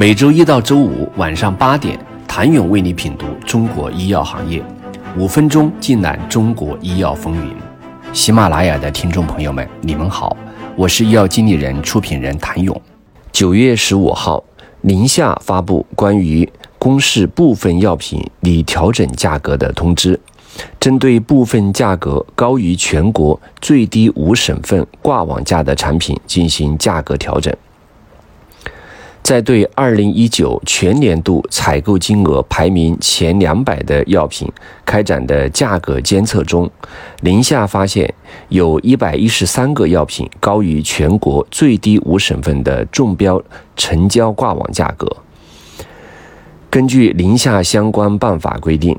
每周一到周五晚上八点，谭勇为你品读中国医药行业，五分钟尽览中国医药风云。喜马拉雅的听众朋友们，你们好，我是医药经理人、出品人谭勇。九月十五号，宁夏发布关于公示部分药品拟调整价格的通知，针对部分价格高于全国最低五省份挂网价的产品进行价格调整。在对二零一九全年度采购金额排名前两百的药品开展的价格监测中，宁夏发现有一百一十三个药品高于全国最低五省份的中标成交挂网价格。根据宁夏相关办法规定，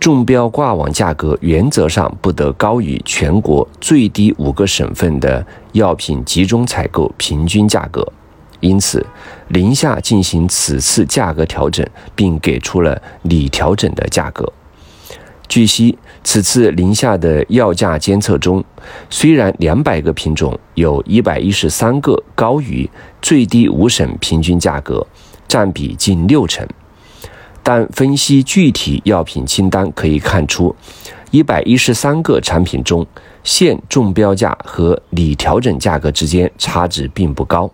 中标挂网价格原则上不得高于全国最低五个省份的药品集中采购平均价格。因此，宁夏进行此次价格调整，并给出了拟调整的价格。据悉，此次宁夏的药价监测中，虽然两百个品种有一百一十三个高于最低五省平均价格，占比近六成，但分析具体药品清单可以看出，一百一十三个产品中，现中标价和拟调整价格之间差值并不高。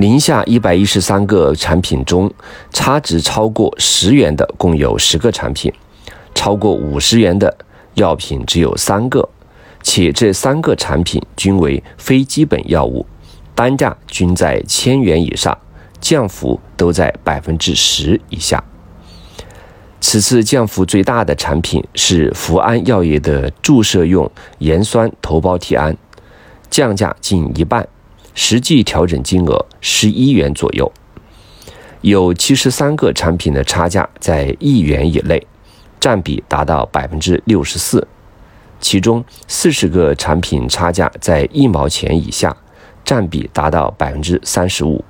宁夏一百一十三个产品中，差值超过十元的共有十个产品，超过五十元的药品只有三个，且这三个产品均为非基本药物，单价均在千元以上，降幅都在百分之十以下。此次降幅最大的产品是福安药业的注射用盐酸头孢替胺，降价近一半。实际调整金额十一元左右，有七十三个产品的差价在一元以内，占比达到百分之六十四，其中四十个产品差价在一毛钱以下，占比达到百分之三十五，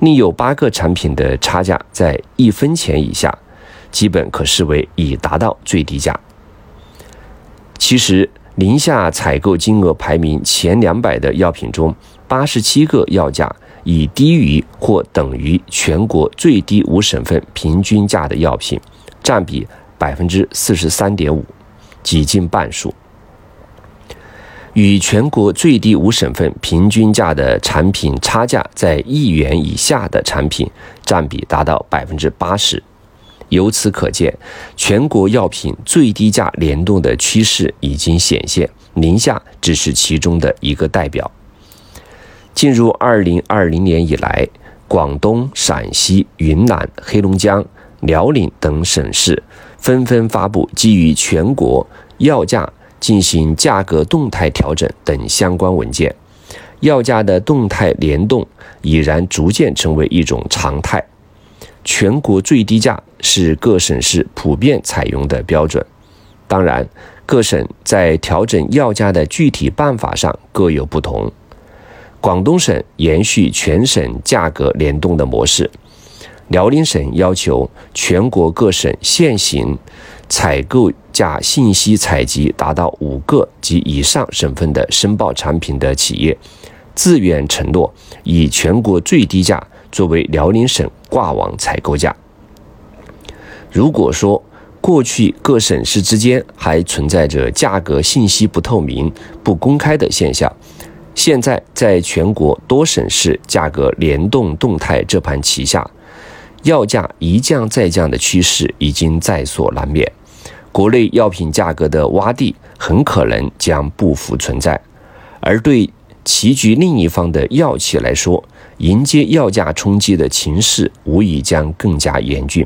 另有八个产品的差价在一分钱以下，基本可视为已达到最低价。其实。宁夏采购金额排名前两百的药品中，八十七个药价已低于或等于全国最低五省份平均价的药品，占比百分之四十三点五，几近半数。与全国最低五省份平均价的产品差价在一元以下的产品，占比达到百分之八十。由此可见，全国药品最低价联动的趋势已经显现，宁夏只是其中的一个代表。进入二零二零年以来，广东、陕西、云南、黑龙江、辽宁等省市纷纷发布基于全国药价进行价格动态调整等相关文件，药价的动态联动已然逐渐成为一种常态。全国最低价是各省市普遍采用的标准，当然，各省在调整药价的具体办法上各有不同。广东省延续全省价格联动的模式，辽宁省要求全国各省现行采购价信息采集达到五个及以上省份的申报产品的企业，自愿承诺以全国最低价。作为辽宁省挂网采购价。如果说过去各省市之间还存在着价格信息不透明、不公开的现象，现在在全国多省市价格联动动态这盘棋下，药价一降再降的趋势已经在所难免，国内药品价格的洼地很可能将不复存在，而对。棋局另一方的药企来说，迎接药价冲击的情势无疑将更加严峻。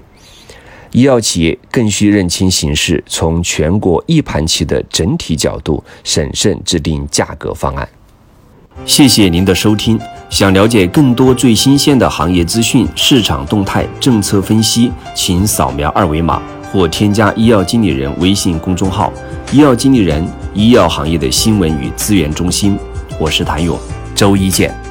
医药企业更需认清形势，从全国一盘棋的整体角度，审慎制定价格方案。谢谢您的收听。想了解更多最新鲜的行业资讯、市场动态、政策分析，请扫描二维码或添加医药经理人微信公众号“医药经理人”——医药行业的新闻与资源中心。我是谭勇，周一见。